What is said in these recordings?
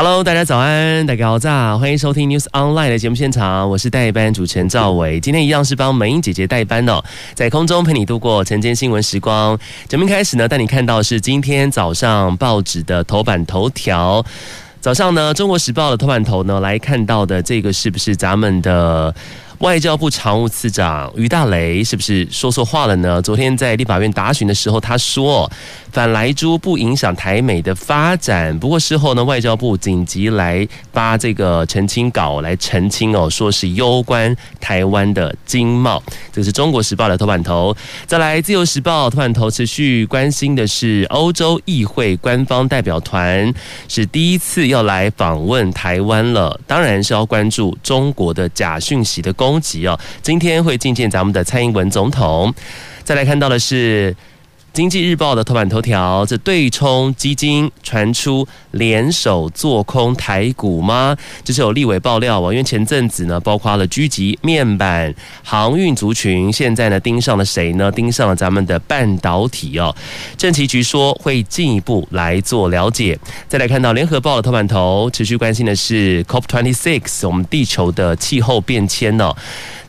Hello，大家早安，大家好，欢迎收听 News Online 的节目现场，我是代班主持人赵伟，今天一样是帮美英姐姐代班哦，在空中陪你度过晨间新闻时光。节目开始呢，带你看到是今天早上报纸的头版头条。早上呢，《中国时报》的头版头呢，来看到的这个是不是咱们的？外交部常务次长于大雷是不是说错话了呢？昨天在立法院答询的时候，他说反莱猪不影响台美的发展。不过事后呢，外交部紧急来发这个澄清稿来澄清哦，说是攸关台湾的经贸。这是中国时报的头版头。再来，自由时报头版头持续关心的是欧洲议会官方代表团是第一次要来访问台湾了，当然是要关注中国的假讯息的攻攻击哦，今天会觐见咱们的蔡英文总统。再来看到的是。经济日报的头版头条，这对冲基金传出联手做空台股吗？这是有立委爆料哦，因为前阵子呢，包括了狙击面板、航运族群，现在呢盯上了谁呢？盯上了咱们的半导体哦。政企局说会进一步来做了解。再来看到联合报的头版头，持续关心的是 COP26，我们地球的气候变迁哦。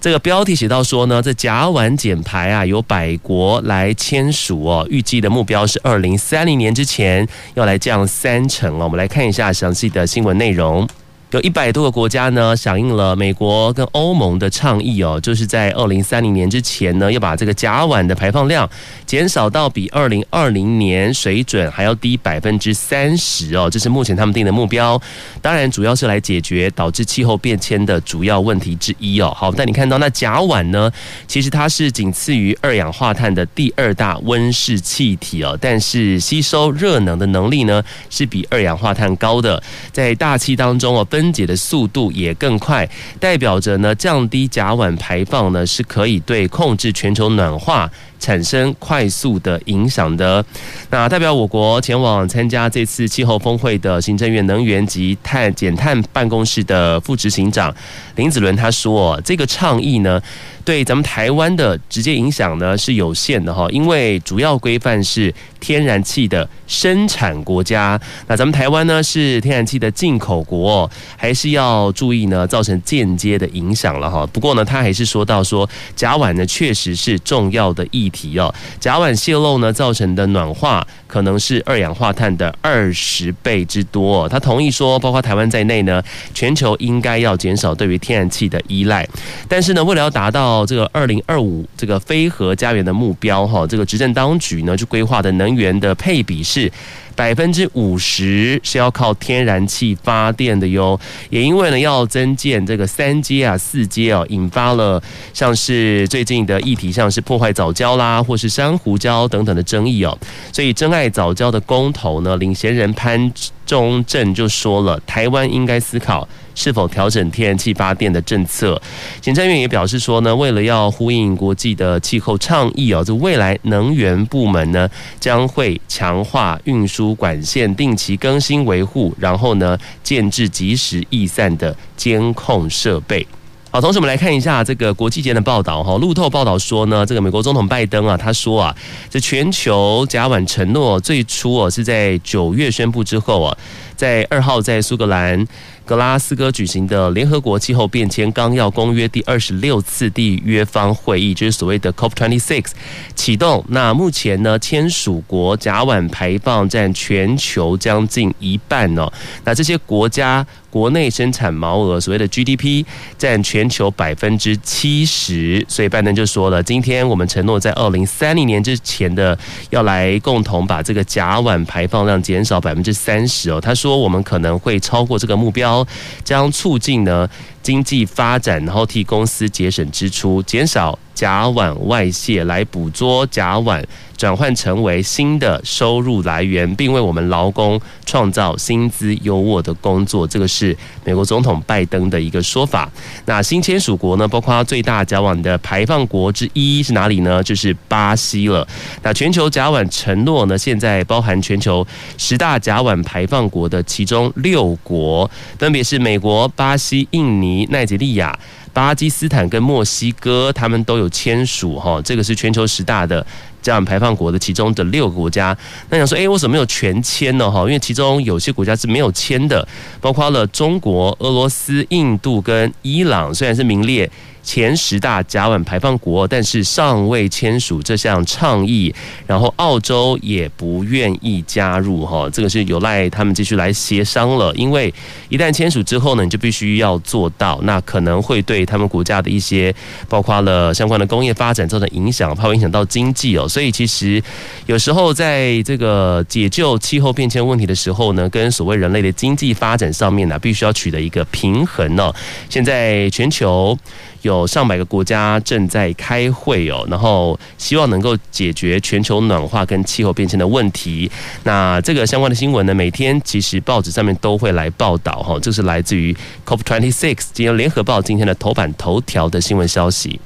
这个标题写到说呢，这甲烷减排啊，由百国来签署哦，预计的目标是二零三零年之前要来降三成哦。我们来看一下详细的新闻内容。有一百多个国家呢，响应了美国跟欧盟的倡议哦，就是在二零三零年之前呢，要把这个甲烷的排放量减少到比二零二零年水准还要低百分之三十哦，这是目前他们定的目标。当然，主要是来解决导致气候变迁的主要问题之一哦。好，但你看到那甲烷呢，其实它是仅次于二氧化碳的第二大温室气体哦，但是吸收热能的能力呢，是比二氧化碳高的，在大气当中哦。分分解的速度也更快，代表着呢，降低甲烷排放呢，是可以对控制全球暖化产生快速的影响的。那代表我国前往参加这次气候峰会的行政院能源及碳减碳办公室的副执行长林子伦他说，这个倡议呢，对咱们台湾的直接影响呢是有限的哈，因为主要规范是天然气的生产国家，那咱们台湾呢是天然气的进口国，还是要注意呢，造成间接的影响了哈。不过呢，他还是说到说甲烷呢确实是重要的议题哦，甲烷泄漏呢造成的暖化可能是二氧化碳的二十倍之多。他同意说，包括台湾在内呢，全球应该要减少对于天然气的依赖，但是呢，为了要达到这个二零二五这个非核家园的目标哈，这个执政当局呢就规划的能源的配比是百分之五十是要靠天然气发电的哟。也因为呢要增建这个三阶啊四阶啊，引发了像是最近的议题，像是破坏藻礁啦，或是珊瑚礁等等的争议哦。所以珍爱藻礁的公投呢，领衔人潘忠正就说了，台湾应该思考。是否调整天然气发电的政策？行政院也表示说呢，为了要呼应国际的气候倡议哦，这未来能源部门呢将会强化运输管线定期更新维护，然后呢建置及时易散的监控设备。好，同时我们来看一下这个国际间的报道哈。路透报道说呢，这个美国总统拜登啊，他说啊，这全球甲烷承诺最初哦是在九月宣布之后啊，在二号在苏格兰。格拉斯哥举行的联合国气候变迁纲要公约第二十六次缔约方会议，就是所谓的 COP26 启动。那目前呢，签署国甲烷排放占全球将近一半哦。那这些国家国内生产毛额，所谓的 GDP 占全球百分之七十。所以拜登就说了，今天我们承诺在二零三零年之前的要来共同把这个甲烷排放量减少百分之三十哦。他说我们可能会超过这个目标。将促进呢经济发展，然后替公司节省支出，减少甲烷外泄，来捕捉甲烷转换成为新的收入来源，并为我们劳工创造薪资优渥的工作。这个是美国总统拜登的一个说法。那新签署国呢，包括最大甲烷的排放国之一是哪里呢？就是巴西了。那全球甲烷承诺呢，现在包含全球十大甲烷排放国的其中六国，分别是美国、巴西、印尼、奈及利亚。巴基斯坦跟墨西哥，他们都有签署哈，这个是全球十大的这样排放国的其中的六个国家。那想说，诶，为什么没有全签呢？哈，因为其中有些国家是没有签的，包括了中国、俄罗斯、印度跟伊朗，虽然是名列。前十大甲烷排放国，但是尚未签署这项倡议，然后澳洲也不愿意加入哈，这个是有赖他们继续来协商了。因为一旦签署之后呢，你就必须要做到，那可能会对他们国家的一些包括了相关的工业发展造成影响，怕会影响到经济哦。所以其实有时候在这个解救气候变迁问题的时候呢，跟所谓人类的经济发展上面呢，必须要取得一个平衡哦。现在全球。有上百个国家正在开会哦，然后希望能够解决全球暖化跟气候变迁的问题。那这个相关的新闻呢，每天其实报纸上面都会来报道哈。这是来自于 COP26，今天联合报今天的头版头条的新闻消息。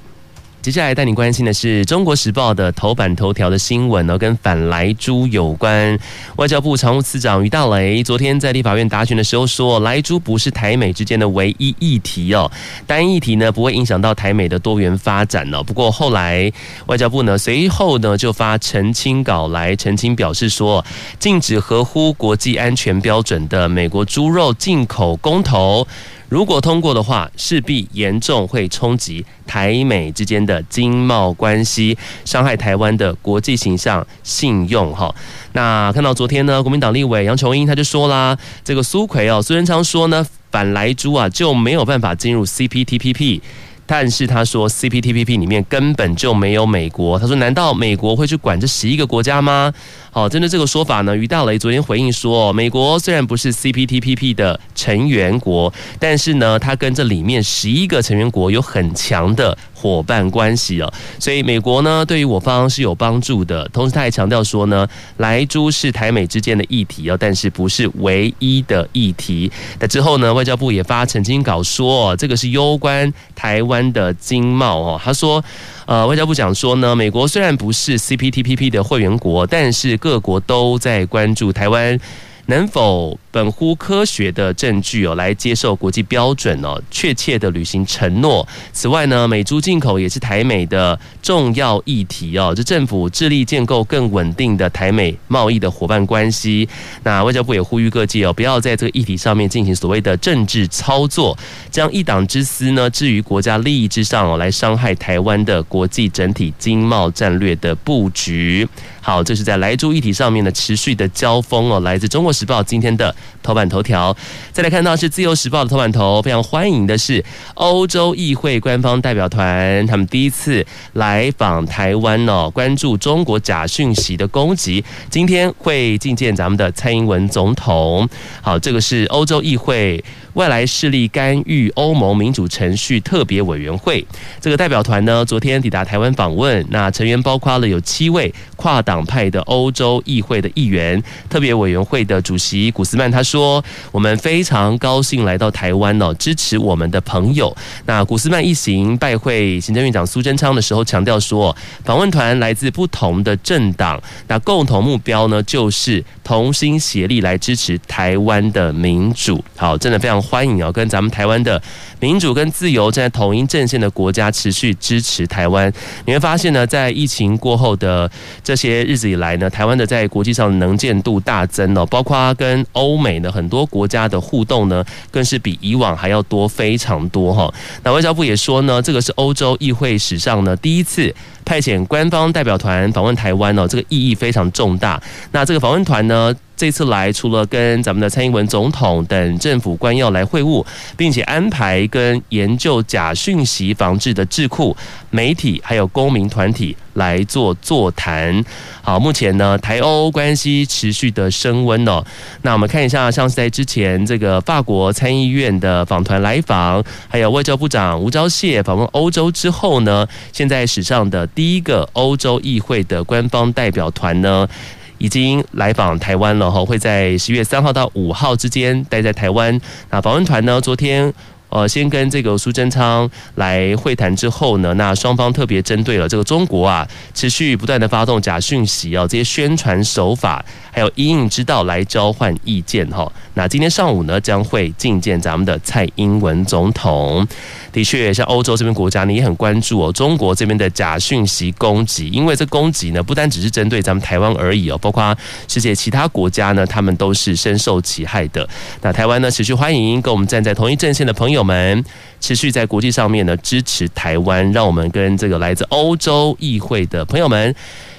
接下来带你关心的是《中国时报》的头版头条的新闻呢，跟反莱猪有关。外交部常务次长于大雷昨天在立法院答询的时候说，莱猪不是台美之间的唯一议题哦，单议题呢不会影响到台美的多元发展哦。不过后来外交部呢随后呢就发澄清稿来澄清，表示说，禁止合乎国际安全标准的美国猪肉进口公投。如果通过的话，势必严重会冲击台美之间的经贸关系，伤害台湾的国际形象、信用。哈，那看到昨天呢，国民党立委杨琼英他就说啦，这个苏奎哦，苏贞昌说呢，反莱猪啊就没有办法进入 CPTPP。但是他说，CPTPP 里面根本就没有美国。他说，难道美国会去管这十一个国家吗？好，针对这个说法呢，于大雷昨天回应说，美国虽然不是 CPTPP 的成员国，但是呢，它跟这里面十一个成员国有很强的伙伴关系哦，所以美国呢对于我方是有帮助的。同时，他还强调说呢，莱猪是台美之间的议题哦，但是不是唯一的议题。那之后呢，外交部也发澄清稿说，这个是攸关台湾的经贸哦。他说，呃，外交部讲说呢，美国虽然不是 CPTPP 的会员国，但是各国都在关注台湾能否。本乎科学的证据哦，来接受国际标准哦，确切的履行承诺。此外呢，美猪进口也是台美的重要议题哦。这政府致力建构更稳定的台美贸易的伙伴关系。那外交部也呼吁各界哦，不要在这个议题上面进行所谓的政治操作，将一党之私呢置于国家利益之上哦，来伤害台湾的国际整体经贸战略的布局。好，这是在莱猪议题上面的持续的交锋哦。来自中国时报今天的。头版头条，再来看到是自由时报的头版头，非常欢迎的是欧洲议会官方代表团，他们第一次来访台湾哦，关注中国假讯息的攻击，今天会觐见咱们的蔡英文总统。好，这个是欧洲议会。外来势力干预欧盟民主程序特别委员会这个代表团呢，昨天抵达台湾访问，那成员包括了有七位跨党派的欧洲议会的议员。特别委员会的主席古斯曼他说：“我们非常高兴来到台湾哦，支持我们的朋友。”那古斯曼一行拜会行政院长苏贞昌的时候，强调说，访问团来自不同的政党，那共同目标呢，就是同心协力来支持台湾的民主。好，真的非常。欢迎啊，跟咱们台湾的民主跟自由站在同一阵线的国家持续支持台湾。你会发现呢，在疫情过后的这些日子以来呢，台湾的在国际上能见度大增哦，包括跟欧美的很多国家的互动呢，更是比以往还要多非常多哈。那外交部也说呢，这个是欧洲议会史上呢第一次派遣官方代表团访问台湾哦，这个意义非常重大。那这个访问团呢，这次来除了跟咱们的蔡英文总统等政府官要来会晤，并且安排跟研究假讯息防治的智库、媒体还有公民团体来做座谈。好，目前呢，台欧关系持续的升温哦。那我们看一下，像是在之前这个法国参议院的访团来访，还有外交部长吴钊燮访问欧洲之后呢，现在史上的第一个欧洲议会的官方代表团呢，已经来访台湾了哈，会在十月三号到五号之间待在台湾。那访问团呢，昨天。呃，先跟这个苏贞昌来会谈之后呢，那双方特别针对了这个中国啊，持续不断的发动假讯息啊，这些宣传手法，还有因应之道来交换意见哈。那今天上午呢，将会觐见咱们的蔡英文总统。的确，像欧洲这边国家呢，也很关注哦，中国这边的假讯息攻击，因为这攻击呢，不单只是针对咱们台湾而已哦，包括世界其他国家呢，他们都是深受其害的。那台湾呢，持续欢迎跟我们站在同一阵线的朋友。们持续在国际上面呢支持台湾，让我们跟这个来自欧洲议会的朋友们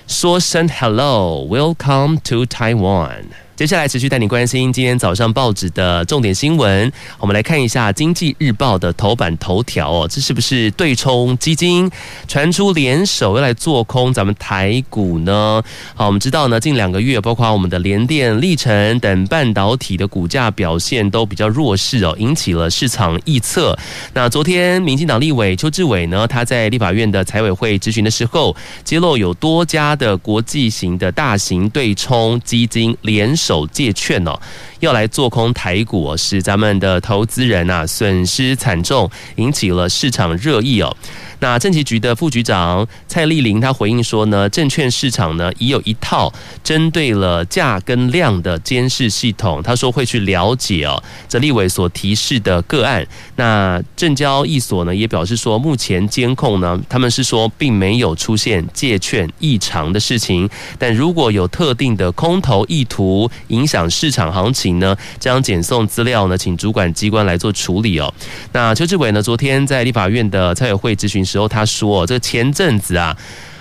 说声 Hello，Welcome to Taiwan。接下来持续带你关心今天早上报纸的重点新闻。我们来看一下《经济日报》的头版头条哦，这是不是对冲基金传出联手要来做空咱们台股呢？好，我们知道呢，近两个月包括我们的联电、力成等半导体的股价表现都比较弱势哦，引起了市场臆测。那昨天，民进党立委邱志伟呢，他在立法院的财委会质询的时候，揭露有多家的国际型的大型对冲基金联手手借券哦，要来做空台股，使咱们的投资人啊损失惨重，引起了市场热议哦。那政企局的副局长蔡丽玲她回应说呢，证券市场呢已有一套针对了价跟量的监视系统，她说会去了解哦这立委所提示的个案。那证交易所呢也表示说，目前监控呢他们是说并没有出现借券异常的事情，但如果有特定的空头意图影响市场行情呢，将检送资料呢请主管机关来做处理哦。那邱志伟呢昨天在立法院的参委会咨询。时候他说，这前阵子啊，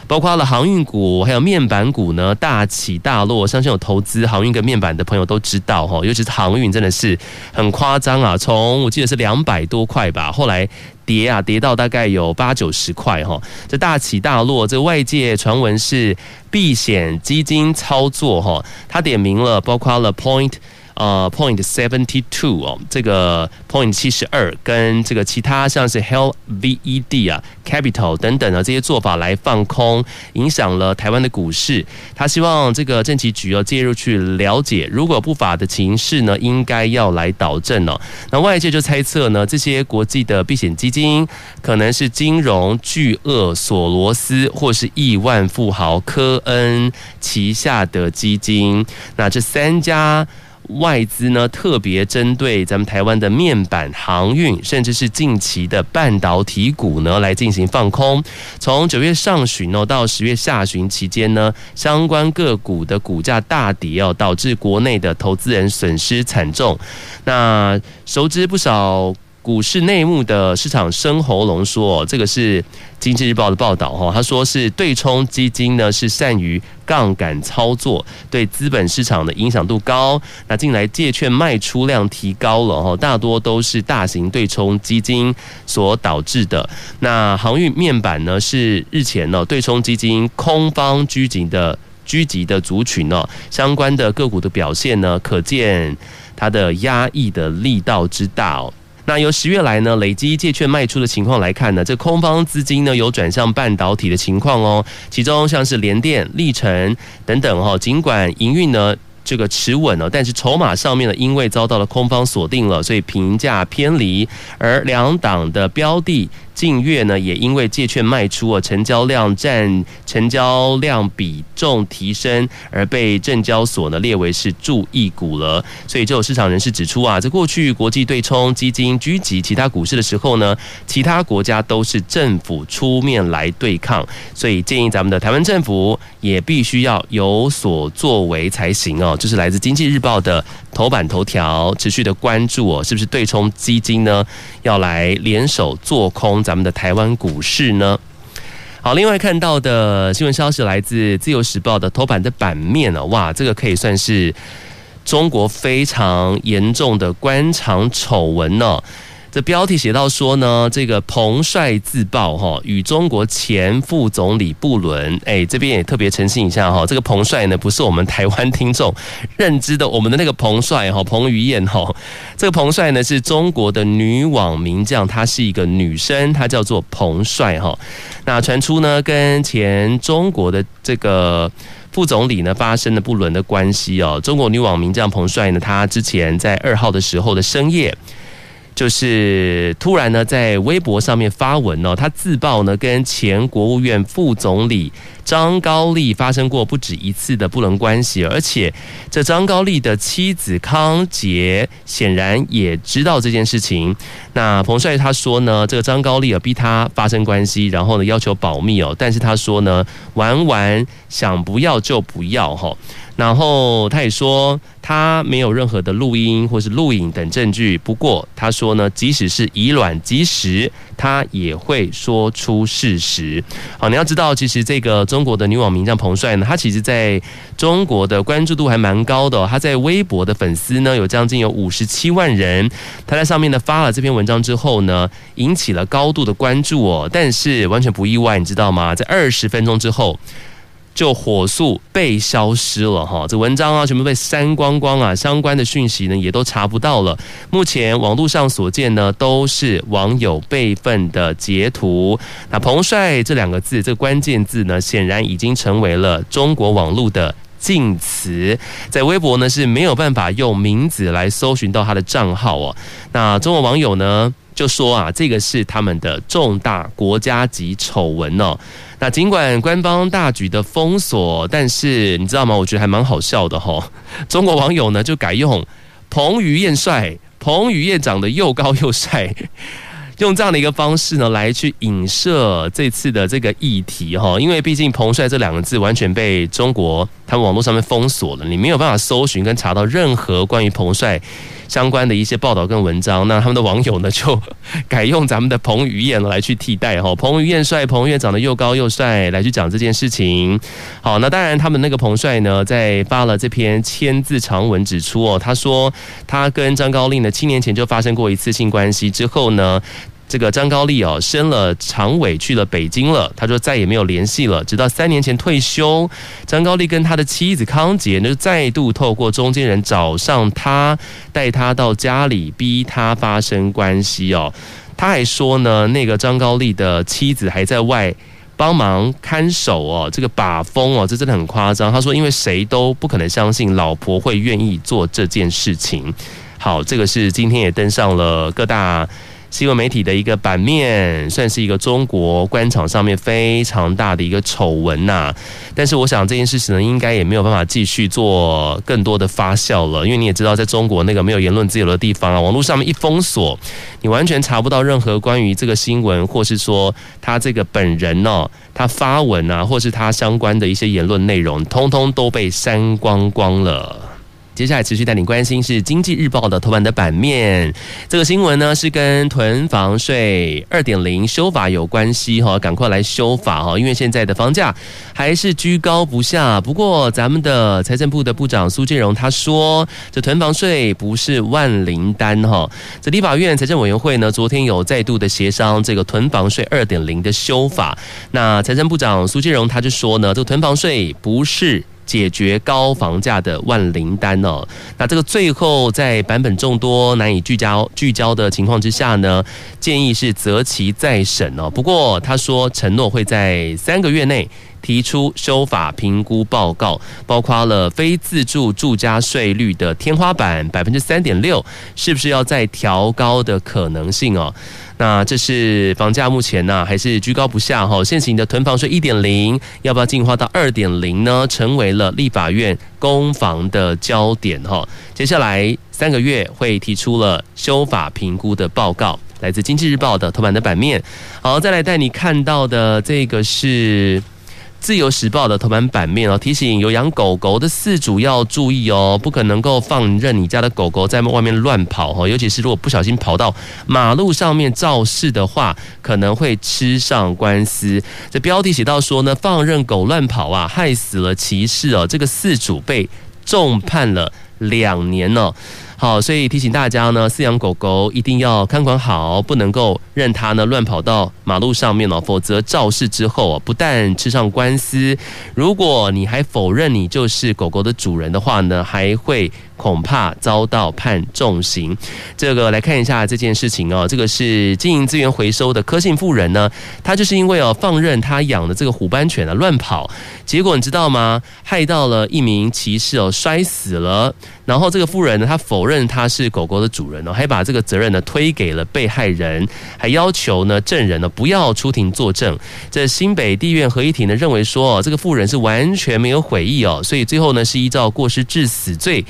包括了航运股还有面板股呢，大起大落。相信有投资航运跟面板的朋友都知道哈，尤其是航运真的是很夸张啊，从我记得是两百多块吧，后来跌啊跌到大概有八九十块哈，这大起大落。这外界传闻是避险基金操作哈，他点名了，包括了 Point。呃，Point seventy two 哦，这个 Point 七十二跟这个其他像是 Hell VED 啊、Capital 等等的这些做法来放空，影响了台湾的股市。他希望这个政企局要介入去了解，如果不法的情势呢，应该要来导正哦。那外界就猜测呢，这些国际的避险基金可能是金融巨鳄索罗斯或是亿万富豪科恩旗下的基金。那这三家。外资呢，特别针对咱们台湾的面板、航运，甚至是近期的半导体股呢，来进行放空。从九月上旬呢，到十月下旬期间呢，相关个股的股价大跌哦，导致国内的投资人损失惨重。那熟知不少。股市内幕的市场生喉咙说，这个是经济日报的报道哈，他说是对冲基金呢是善于杠杆操作，对资本市场的影响度高。那近来借券卖出量提高了哈，大多都是大型对冲基金所导致的。那航运面板呢是日前呢对冲基金空方狙击的狙击的族群呢，相关的个股的表现呢，可见它的压抑的力道之大哦。那由十月来呢，累积借券卖出的情况来看呢，这空方资金呢有转向半导体的情况哦，其中像是联电、历程等等哈，尽管营运呢。这个持稳了，但是筹码上面呢，因为遭到了空方锁定了，所以评价偏离。而两党的标的近月呢，也因为借券卖出哦，成交量占成交量比重提升，而被证交所呢列为是注意股了。所以就有市场人士指出啊，在过去国际对冲基金狙击其他股市的时候呢，其他国家都是政府出面来对抗，所以建议咱们的台湾政府也必须要有所作为才行哦。这是来自《经济日报》的头版头条，持续的关注哦，是不是对冲基金呢？要来联手做空咱们的台湾股市呢？好，另外看到的新闻消息来自《自由时报》的头版的版面呢，哇，这个可以算是中国非常严重的官场丑闻呢。这标题写到说呢，这个彭帅自曝哈与中国前副总理不伦，哎，这边也特别澄清一下哈，这个彭帅呢不是我们台湾听众认知的我们的那个彭帅哈，彭于晏哈，这个彭帅呢是中国的女网名将，她是一个女生，她叫做彭帅哈。那传出呢跟前中国的这个副总理呢发生了不伦的关系哦，中国女网名将彭帅呢，她之前在二号的时候的深夜。就是突然呢，在微博上面发文哦，他自曝呢跟前国务院副总理张高丽发生过不止一次的不伦关系，而且这张高丽的妻子康杰显然也知道这件事情。那彭帅他说呢，这个张高丽啊逼他发生关系，然后呢要求保密哦，但是他说呢，玩玩想不要就不要哈。然后他也说，他没有任何的录音或是录影等证据。不过他说呢，即使是以卵击石，他也会说出事实。好，你要知道，其实这个中国的女网名叫彭帅呢，他其实在中国的关注度还蛮高的哦。他在微博的粉丝呢，有将近有五十七万人。他在上面呢发了这篇文章之后呢，引起了高度的关注哦。但是完全不意外，你知道吗？在二十分钟之后。就火速被消失了哈，这文章啊全部被删光光啊，相关的讯息呢也都查不到了。目前网络上所见呢都是网友备份的截图。那彭帅这两个字，这个关键字呢显然已经成为了中国网络的禁词，在微博呢是没有办法用名字来搜寻到他的账号哦。那中国网友呢就说啊，这个是他们的重大国家级丑闻哦。那尽管官方大举的封锁，但是你知道吗？我觉得还蛮好笑的哈。中国网友呢就改用彭于晏帅，彭于晏长得又高又帅，用这样的一个方式呢来去影射这次的这个议题哈。因为毕竟彭帅这两个字完全被中国他们网络上面封锁了，你没有办法搜寻跟查到任何关于彭帅相关的一些报道跟文章，那他们的网友呢就 改用咱们的彭于晏来去替代哈，彭于晏帅，彭于晏长得又高又帅来去讲这件事情。好，那当然他们那个彭帅呢，在发了这篇千字长文指出哦，他说他跟张高丽呢七年前就发生过一次性关系之后呢。这个张高丽哦，升了常委去了北京了，他说再也没有联系了，直到三年前退休。张高丽跟他的妻子康洁呢，就再度透过中间人找上他，带他到家里，逼他发生关系哦。他还说呢，那个张高丽的妻子还在外帮忙看守哦，这个把风哦，这真的很夸张。他说，因为谁都不可能相信老婆会愿意做这件事情。好，这个是今天也登上了各大。新闻媒体的一个版面，算是一个中国官场上面非常大的一个丑闻呐。但是我想这件事情呢，应该也没有办法继续做更多的发酵了，因为你也知道，在中国那个没有言论自由的地方啊，网络上面一封锁，你完全查不到任何关于这个新闻，或是说他这个本人哦，他发文啊，或是他相关的一些言论内容，通通都被删光光了。接下来持续带你关心是《经济日报》的头版的版面，这个新闻呢是跟囤房税二点零修法有关系哈，赶快来修法哈，因为现在的房价还是居高不下。不过咱们的财政部的部长苏建荣他说，这囤房税不是万灵丹哈。这立法院财政委员会呢昨天有再度的协商这个囤房税二点零的修法，那财政部长苏建荣他就说呢，这个囤房税不是。解决高房价的万灵丹哦，那这个最后在版本众多难以聚焦聚焦的情况之下呢，建议是择期再审哦。不过他说承诺会在三个月内提出修法评估报告，包括了非自住住家税率的天花板百分之三点六，是不是要再调高的可能性哦。那这是房价目前呢，还是居高不下哈？现行的囤房税一点零，要不要进化到二点零呢？成为了立法院攻防的焦点哈。接下来三个月会提出了修法评估的报告，来自《经济日报》的头版的版面。好，再来带你看到的这个是。自由时报的头版版面哦，提醒有养狗狗的饲主要注意哦，不可能够放任你家的狗狗在外面乱跑哦，尤其是如果不小心跑到马路上面肇事的话，可能会吃上官司。这标题写到说呢，放任狗乱跑啊，害死了骑士哦，这个饲主被重判了两年呢。好，所以提醒大家呢，饲养狗狗一定要看管好，不能够任它呢乱跑到马路上面哦，否则肇事之后啊不但吃上官司，如果你还否认你就是狗狗的主人的话呢，还会恐怕遭到判重刑。这个来看一下这件事情哦，这个是经营资源回收的柯姓妇人呢，他就是因为哦放任他养的这个虎斑犬啊乱跑，结果你知道吗？害到了一名骑士哦摔死了，然后这个妇人呢，他否认。认他是狗狗的主人呢，还把这个责任呢推给了被害人，还要求呢证人呢不要出庭作证。这新北地院合议庭呢认为说，哦这个妇人是完全没有悔意哦，所以最后呢是依照过失致死罪。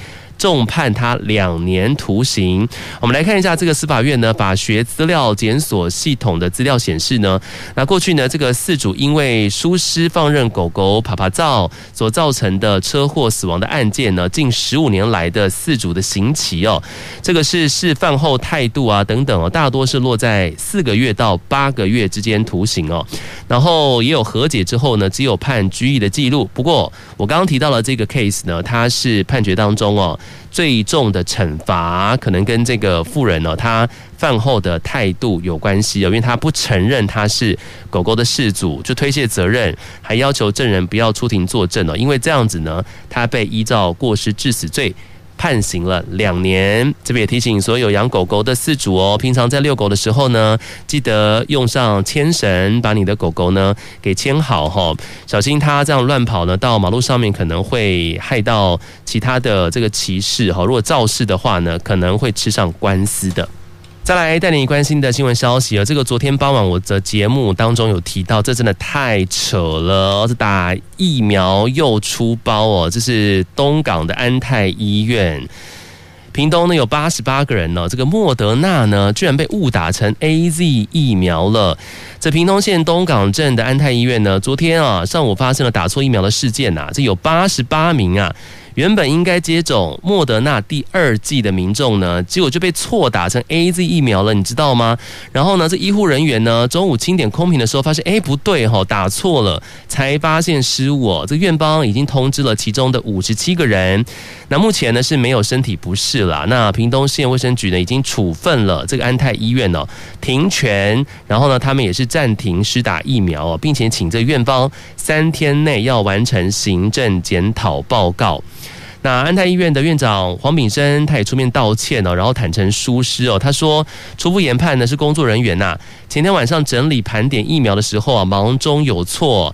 重判他两年徒刑。我们来看一下这个司法院呢，法学资料检索系统的资料显示呢，那过去呢，这个饲主因为疏失放任狗狗趴趴走所造成的车祸死亡的案件呢，近十五年来的饲主的刑期哦，这个是事犯后态度啊等等哦，大多是落在四个月到八个月之间徒刑哦，然后也有和解之后呢，只有判拘役的记录。不过我刚刚提到了这个 case 呢，它是判决当中哦。最重的惩罚可能跟这个妇人呢，他饭后的态度有关系哦，因为他不承认他是狗狗的事主，就推卸责任，还要求证人不要出庭作证哦，因为这样子呢，他被依照过失致死罪。判刑了两年，这边也提醒所有养狗狗的饲主哦，平常在遛狗的时候呢，记得用上牵绳，把你的狗狗呢给牵好哈，小心它这样乱跑呢，到马路上面可能会害到其他的这个骑士哈，如果肇事的话呢，可能会吃上官司的。再来带你关心的新闻消息啊，这个昨天傍晚我的节目当中有提到，这真的太扯了，这打疫苗又出包哦，这是东港的安泰医院，屏东呢有八十八个人呢，这个莫德纳呢居然被误打成 AZ 疫苗了。这屏东县东港镇的安泰医院呢，昨天啊上午发生了打错疫苗的事件呐，这有八十八名啊。原本应该接种莫德纳第二剂的民众呢，结果就被错打成 AZ 疫苗了，你知道吗？然后呢，这医护人员呢，中午清点空瓶的时候，发现哎不对哈，打错了，才发现失误。这院方已经通知了其中的五十七个人，那目前呢是没有身体不适了。那屏东县卫生局呢已经处分了这个安泰医院哦，停权，然后呢他们也是暂停施打疫苗哦，并且请这院方三天内要完成行政检讨报告。那安泰医院的院长黄炳生，他也出面道歉哦，然后坦承疏失哦。他说，初步研判呢是工作人员呐，前天晚上整理盘点疫苗的时候啊，忙中有错，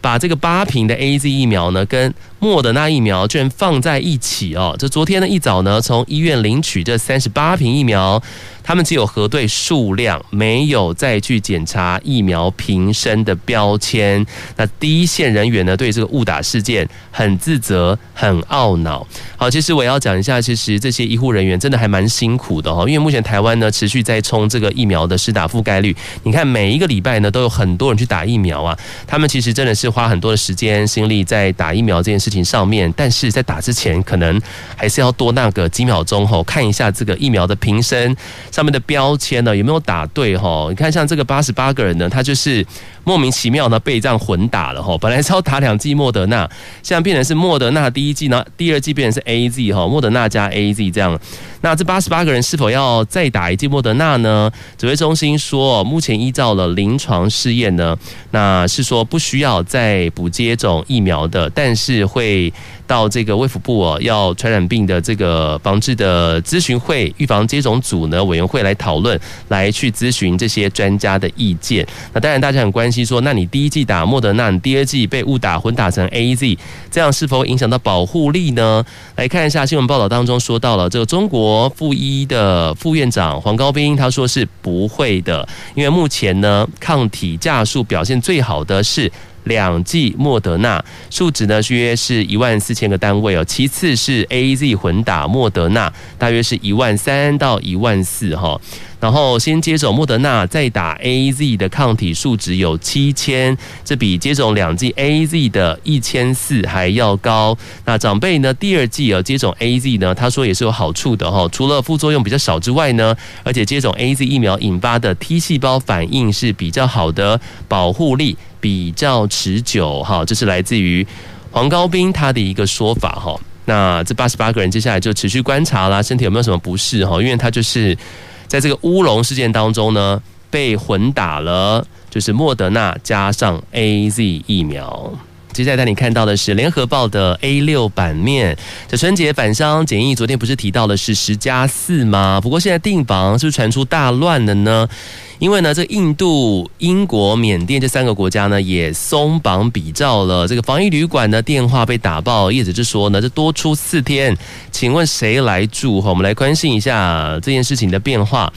把这个八瓶的 AZ 疫苗呢跟莫德纳疫苗居然放在一起哦。这昨天呢一早呢从医院领取这三十八瓶疫苗。他们只有核对数量，没有再去检查疫苗瓶身的标签。那第一线人员呢，对这个误打事件很自责、很懊恼。好，其实我要讲一下，其实这些医护人员真的还蛮辛苦的哦，因为目前台湾呢持续在冲这个疫苗的施打覆盖率。你看每一个礼拜呢都有很多人去打疫苗啊，他们其实真的是花很多的时间心力在打疫苗这件事情上面。但是在打之前，可能还是要多那个几秒钟哈，看一下这个疫苗的瓶身。上面的标签呢，有没有打对吼？你看像这个八十八个人呢，他就是莫名其妙呢被这样混打了吼。本来是要打两剂莫德纳，现在变成是莫德纳第一剂呢，第二剂变成是 AZ 哈，莫德纳加 AZ 这样。那这八十八个人是否要再打一剂莫德纳呢？指挥中心说，目前依照了临床试验呢，那是说不需要再补接种疫苗的，但是会。会到这个卫福部哦，要传染病的这个防治的咨询会、预防接种组呢委员会来讨论，来去咨询这些专家的意见。那当然，大家很关心说，那你第一剂打莫德纳，你第二剂被误打混打成 AZ，这样是否影响到保护力呢？来看一下新闻报道当中说到了这个中国附医的副院长黄高斌，他说是不会的，因为目前呢抗体价数表现最好的是。两剂莫德纳数值呢是，约是一万四千个单位哦。其次是 AZ 混打莫德纳，大约是一万三到一万四哈。然后先接种莫德纳，再打 AZ 的抗体数值有七千，这比接种两剂 AZ 的一千四还要高。那长辈呢，第二剂啊接种 AZ 呢，他说也是有好处的哈，除了副作用比较少之外呢，而且接种 AZ 疫苗引发的 T 细胞反应是比较好的，保护力比较持久哈。这是来自于黄高斌他的一个说法哈。那这八十八个人接下来就持续观察啦，身体有没有什么不适哈？因为他就是在这个乌龙事件当中呢，被混打了，就是莫德纳加上 AZ 疫苗。接下来带你看到的是联合报的 A 六版面。这春节返乡检疫，昨天不是提到的是十加四吗？不过现在订房是不是传出大乱了呢？因为呢，这印度、英国、缅甸这三个国家呢，也松绑比照了。这个防疫旅馆的电话被打爆，业者就说呢，这多出四天，请问谁来住？哈，我们来关心一下这件事情的变化。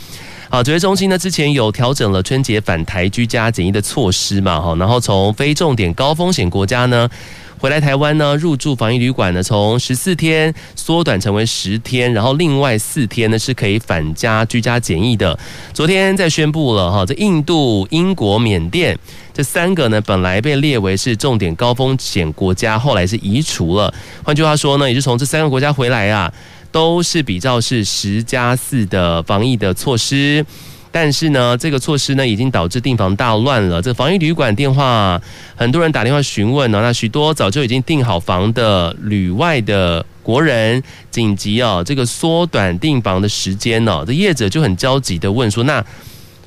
好，指挥中心呢之前有调整了春节返台居家检疫的措施嘛，哈，然后从非重点高风险国家呢回来台湾呢入住防疫旅馆呢，从十四天缩短成为十天，然后另外四天呢是可以返家居家检疫的。昨天再宣布了哈，这印度、英国、缅甸这三个呢本来被列为是重点高风险国家，后来是移除了。换句话说呢，也是从这三个国家回来啊。都是比较是十加四的防疫的措施，但是呢，这个措施呢已经导致订房大乱了。这防疫旅馆电话，很多人打电话询问呢，那许多早就已经订好房的旅外的国人，紧急哦，这个缩短订房的时间哦，这业者就很焦急的问说，那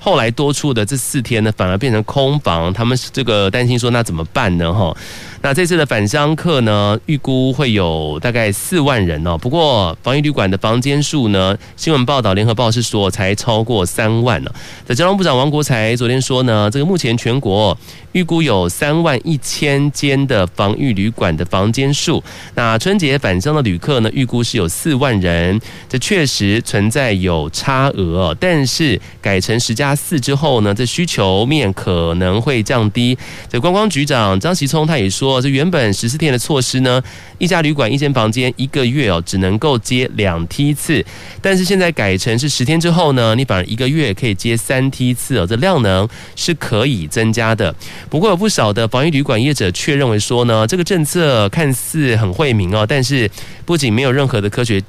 后来多出的这四天呢，反而变成空房，他们这个担心说，那怎么办呢？哈。那这次的返乡客呢，预估会有大概四万人哦。不过防疫旅馆的房间数呢，新闻报道联合报是说才超过三万呢。在交通部长王国材昨天说呢，这个目前全国预估有三万一千间的防疫旅馆的房间数。那春节返乡的旅客呢，预估是有四万人。这确实存在有差额，但是改成十加四之后呢，这需求面可能会降低。这观光局长张其聪他也说。这原本十四天的措施呢，一家旅馆一间房间一个月哦，只能够接两梯次，但是现在改成是十天之后呢，你反而一个月可以接三梯次哦，这量能是可以增加的。不过有不少的防疫旅馆业者却认为说呢，这个政策看似很惠民哦，但是不仅没有任何的科学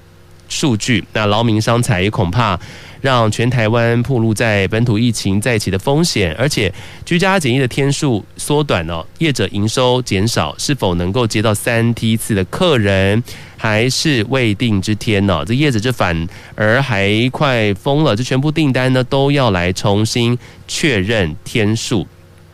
数据，那劳民伤财也恐怕。让全台湾暴露在本土疫情再起的风险，而且居家检疫的天数缩短了，业者营收减少，是否能够接到三梯次的客人，还是未定之天呢？这叶子就反而还快疯了，这全部订单呢都要来重新确认天数。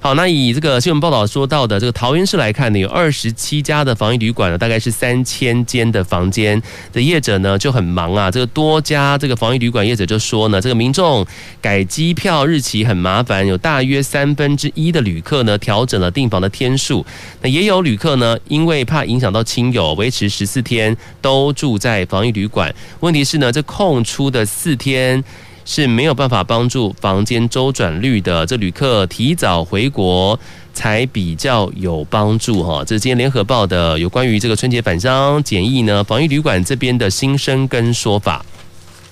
好，那以这个新闻报道说到的这个桃园市来看呢，有二十七家的防疫旅馆呢，大概是三千间的房间的业者呢就很忙啊。这个多家这个防疫旅馆业者就说呢，这个民众改机票日期很麻烦，有大约三分之一的旅客呢调整了订房的天数。那也有旅客呢，因为怕影响到亲友，维持十四天都住在防疫旅馆。问题是呢，这空出的四天。是没有办法帮助房间周转率的，这旅客提早回国才比较有帮助哈。这是今天联合报的有关于这个春节返乡检疫呢，防疫旅馆这边的心声跟说法。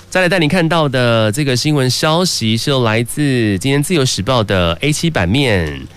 再来带你看到的这个新闻消息是来自今天自由时报的 A 七版面，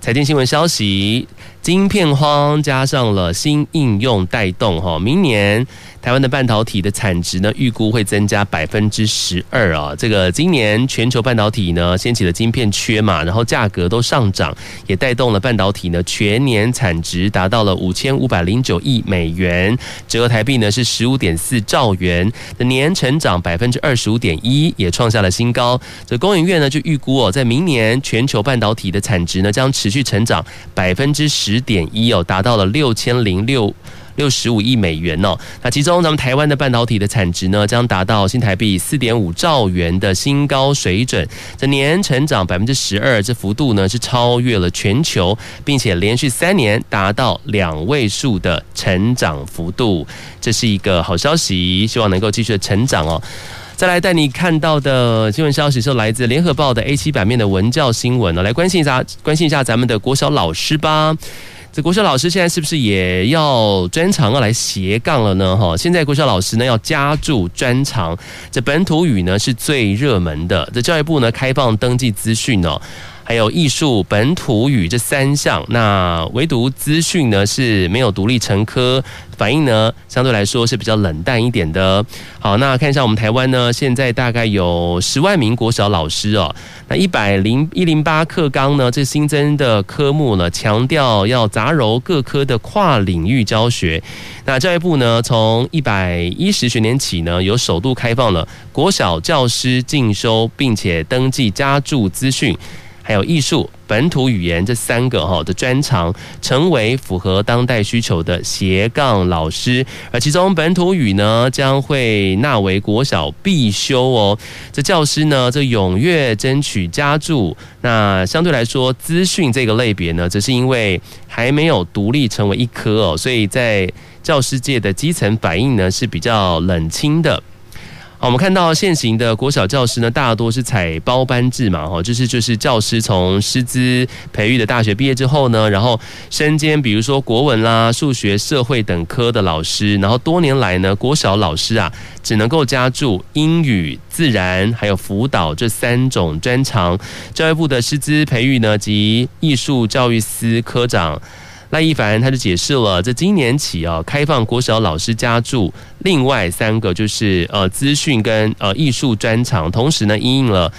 财经新闻消息，晶片荒加上了新应用带动哈，明年。台湾的半导体的产值呢，预估会增加百分之十二啊。这个今年全球半导体呢，掀起了晶片缺嘛，然后价格都上涨，也带动了半导体呢全年产值达到了五千五百零九亿美元，折合台币呢是十五点四兆元的年成长百分之二十五点一，也创下了新高。这工研院呢就预估哦，在明年全球半导体的产值呢将持续成长百分之十点一哦，达到了六千零六。六十五亿美元哦，那其中咱们台湾的半导体的产值呢，将达到新台币四点五兆元的新高水准，这年成长百分之十二，这幅度呢是超越了全球，并且连续三年达到两位数的成长幅度，这是一个好消息，希望能够继续的成长哦。再来带你看到的新闻消息是来自联合报的 A 七版面的文教新闻呢，来关心一下，关心一下咱们的国小老师吧。这国小老师现在是不是也要专长要来斜杠了呢？哈，现在国小老师呢要加注专长，这本土语呢是最热门的。这教育部呢开放登记资讯哦，还有艺术、本土语这三项。那唯独资讯呢是没有独立成科。反应呢，相对来说是比较冷淡一点的。好，那看一下我们台湾呢，现在大概有十万名国小老师哦。那一百零一零八课纲呢，这新增的科目呢，强调要杂糅各科的跨领域教学。那教育部呢，从一百一十学年起呢，有首度开放了国小教师进修，并且登记加注资讯。还有艺术、本土语言这三个哈的专长，成为符合当代需求的斜杠老师。而其中本土语呢，将会纳为国小必修哦。这教师呢，这踊跃争取加注。那相对来说，资讯这个类别呢，则是因为还没有独立成为一科哦，所以在教师界的基层反应呢，是比较冷清的。我们看到现行的国小教师呢，大多是采包班制嘛，哈，就是就是教师从师资培育的大学毕业之后呢，然后身兼比如说国文啦、数学、社会等科的老师，然后多年来呢，国小老师啊，只能够加注英语、自然还有辅导这三种专长。教育部的师资培育呢及艺术教育司科长。赖一凡他就解释了，在今年起啊，开放国小老师加注另外三个就是呃资讯跟呃艺术专长，同时呢，因应了。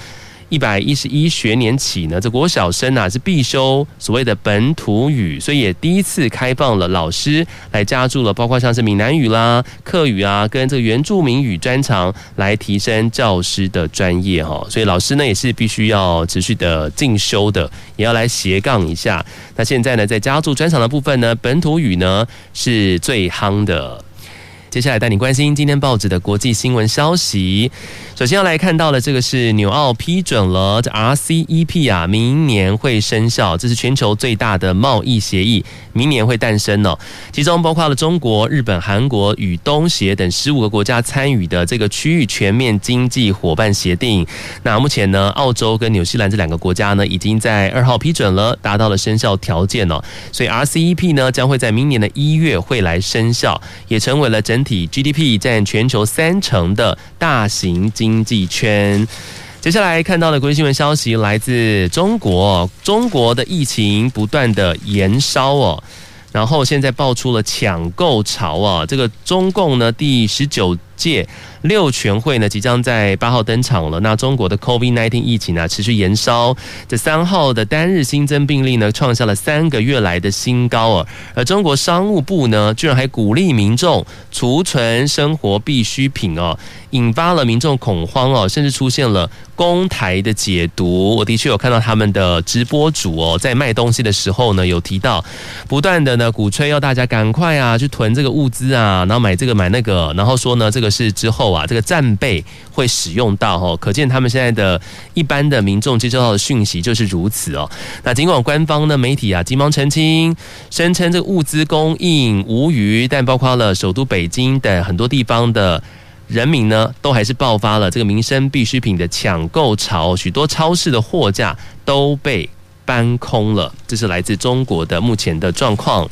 一百一十一学年起呢，这国小生啊是必修所谓的本土语，所以也第一次开放了老师来加注了，包括像是闽南语啦、客语啊，跟这个原住民语专长来提升教师的专业哈。所以老师呢也是必须要持续的进修的，也要来斜杠一下。那现在呢，在加注专长的部分呢，本土语呢是最夯的。接下来带你关心今天报纸的国际新闻消息。首先要来看到的这个是纽澳批准了这 RCEP 啊，明年会生效，这是全球最大的贸易协议，明年会诞生哦。其中包括了中国、日本、韩国与东协等十五个国家参与的这个区域全面经济伙伴协定。那目前呢，澳洲跟纽西兰这两个国家呢，已经在二号批准了，达到了生效条件哦。所以 RCEP 呢，将会在明年的一月会来生效，也成为了整。体 GDP 占全球三成的大型经济圈。接下来看到的国际新闻消息来自中国，中国的疫情不断的延烧哦，然后现在爆出了抢购潮啊，这个中共呢第十九届。六全会呢即将在八号登场了。那中国的 COVID-19 疫情呢持续延烧，这三号的单日新增病例呢创下了三个月来的新高啊。而中国商务部呢居然还鼓励民众储存生活必需品哦，引发了民众恐慌哦，甚至出现了公台的解读。我的确有看到他们的直播主哦在卖东西的时候呢有提到，不断的呢鼓吹要大家赶快啊去囤这个物资啊，然后买这个买那个，然后说呢这这个是之后。啊，这个战备会使用到哦，可见他们现在的一般的民众接收到的讯息就是如此哦。那尽管官方的媒体啊急忙澄清，声称这个物资供应无虞，但包括了首都北京等很多地方的人民呢，都还是爆发了这个民生必需品的抢购潮，许多超市的货架都被搬空了。这是来自中国的目前的状况。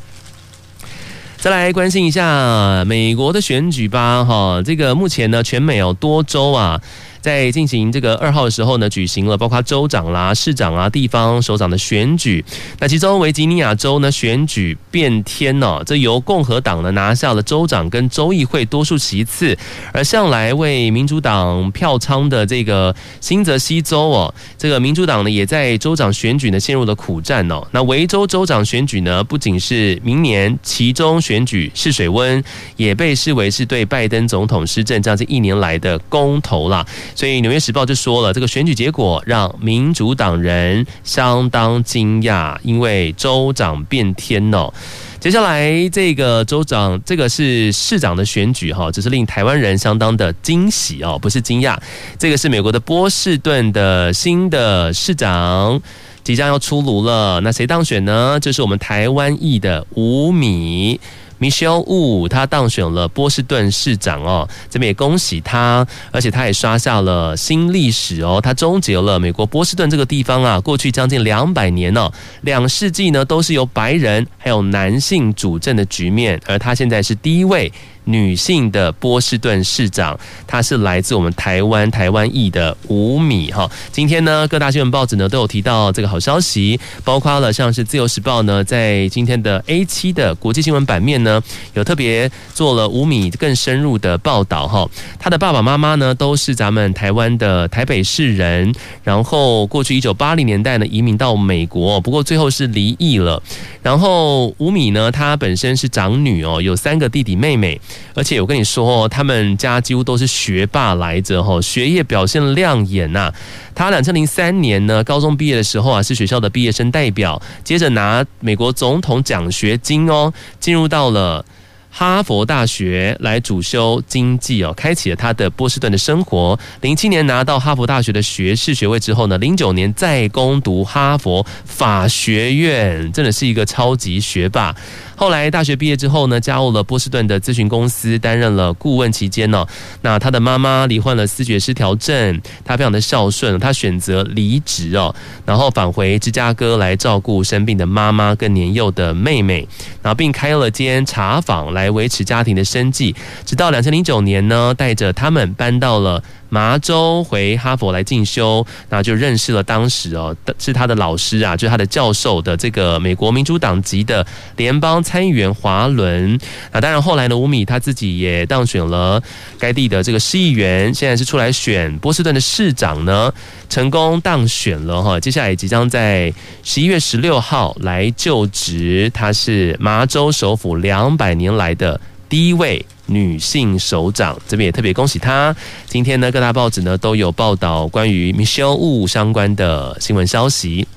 再来关心一下美国的选举吧，哈，这个目前呢，全美有多州啊。在进行这个二号的时候呢，举行了包括州长啦、市长啊、地方首长的选举。那其中维吉尼亚州呢，选举变天哦，这由共和党呢拿下了州长跟州议会多数席次，而向来为民主党票仓的这个新泽西州哦，这个民主党呢也在州长选举呢陷入了苦战哦。那维州州长选举呢，不仅是明年其中选举试水温，也被视为是对拜登总统施政将近一年来的公投啦。所以《纽约时报》就说了，这个选举结果让民主党人相当惊讶，因为州长变天哦。接下来这个州长，这个是市长的选举哈，只是令台湾人相当的惊喜哦，不是惊讶。这个是美国的波士顿的新的市长即将要出炉了，那谁当选呢？就是我们台湾裔的吴米。Michelle Wu，他当选了波士顿市长哦，这边也恭喜他，而且他也刷下了新历史哦，他终结了美国波士顿这个地方啊，过去将近两百年哦，两世纪呢都是由白人还有男性主政的局面，而他现在是第一位女性的波士顿市长，她是来自我们台湾台湾裔的吴米哈。今天呢，各大新闻报纸呢都有提到这个好消息，包括了像是自由时报呢，在今天的 A 七的国际新闻版面呢，有特别做了吴米更深入的报道哈。他的爸爸妈妈呢都是咱们台湾的台北市人，然后过去一九八零年代呢移民到美国，不过最后是离异了。然后吴米呢，她本身是长女哦，有三个弟弟妹妹。而且我跟你说，他们家几乎都是学霸来着哈，学业表现亮眼呐。他两千零三年呢，高中毕业的时候啊，是学校的毕业生代表，接着拿美国总统奖学金哦，进入到了。哈佛大学来主修经济哦，开启了他的波士顿的生活。零七年拿到哈佛大学的学士学位之后呢，零九年再攻读哈佛法学院，真的是一个超级学霸。后来大学毕业之后呢，加入了波士顿的咨询公司，担任了顾问期间呢，那他的妈妈罹患了思觉失调症，他非常的孝顺，他选择离职哦，然后返回芝加哥来照顾生病的妈妈跟年幼的妹妹，然后并开了间茶坊来维持家庭的生计，直到两千零九年呢，带着他们搬到了。麻州回哈佛来进修，那就认识了当时哦，是他的老师啊，就是他的教授的这个美国民主党籍的联邦参议员华伦。那当然后来呢，吴米他自己也当选了该地的这个市议员，现在是出来选波士顿的市长呢，成功当选了哈。接下来即将在十一月十六号来就职，他是麻州首府两百年来的第一位。女性首长，这边也特别恭喜她。今天呢，各大报纸呢都有报道关于 Michelle Wu 相关的新闻消息。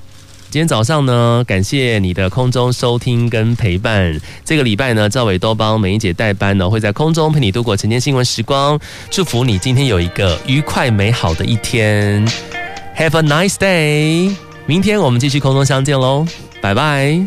今天早上呢，感谢你的空中收听跟陪伴。这个礼拜呢，赵伟都帮美英姐代班呢，会在空中陪你度过晨间新闻时光。祝福你今天有一个愉快美好的一天。Have a nice day。明天我们继续空中相见喽，拜拜。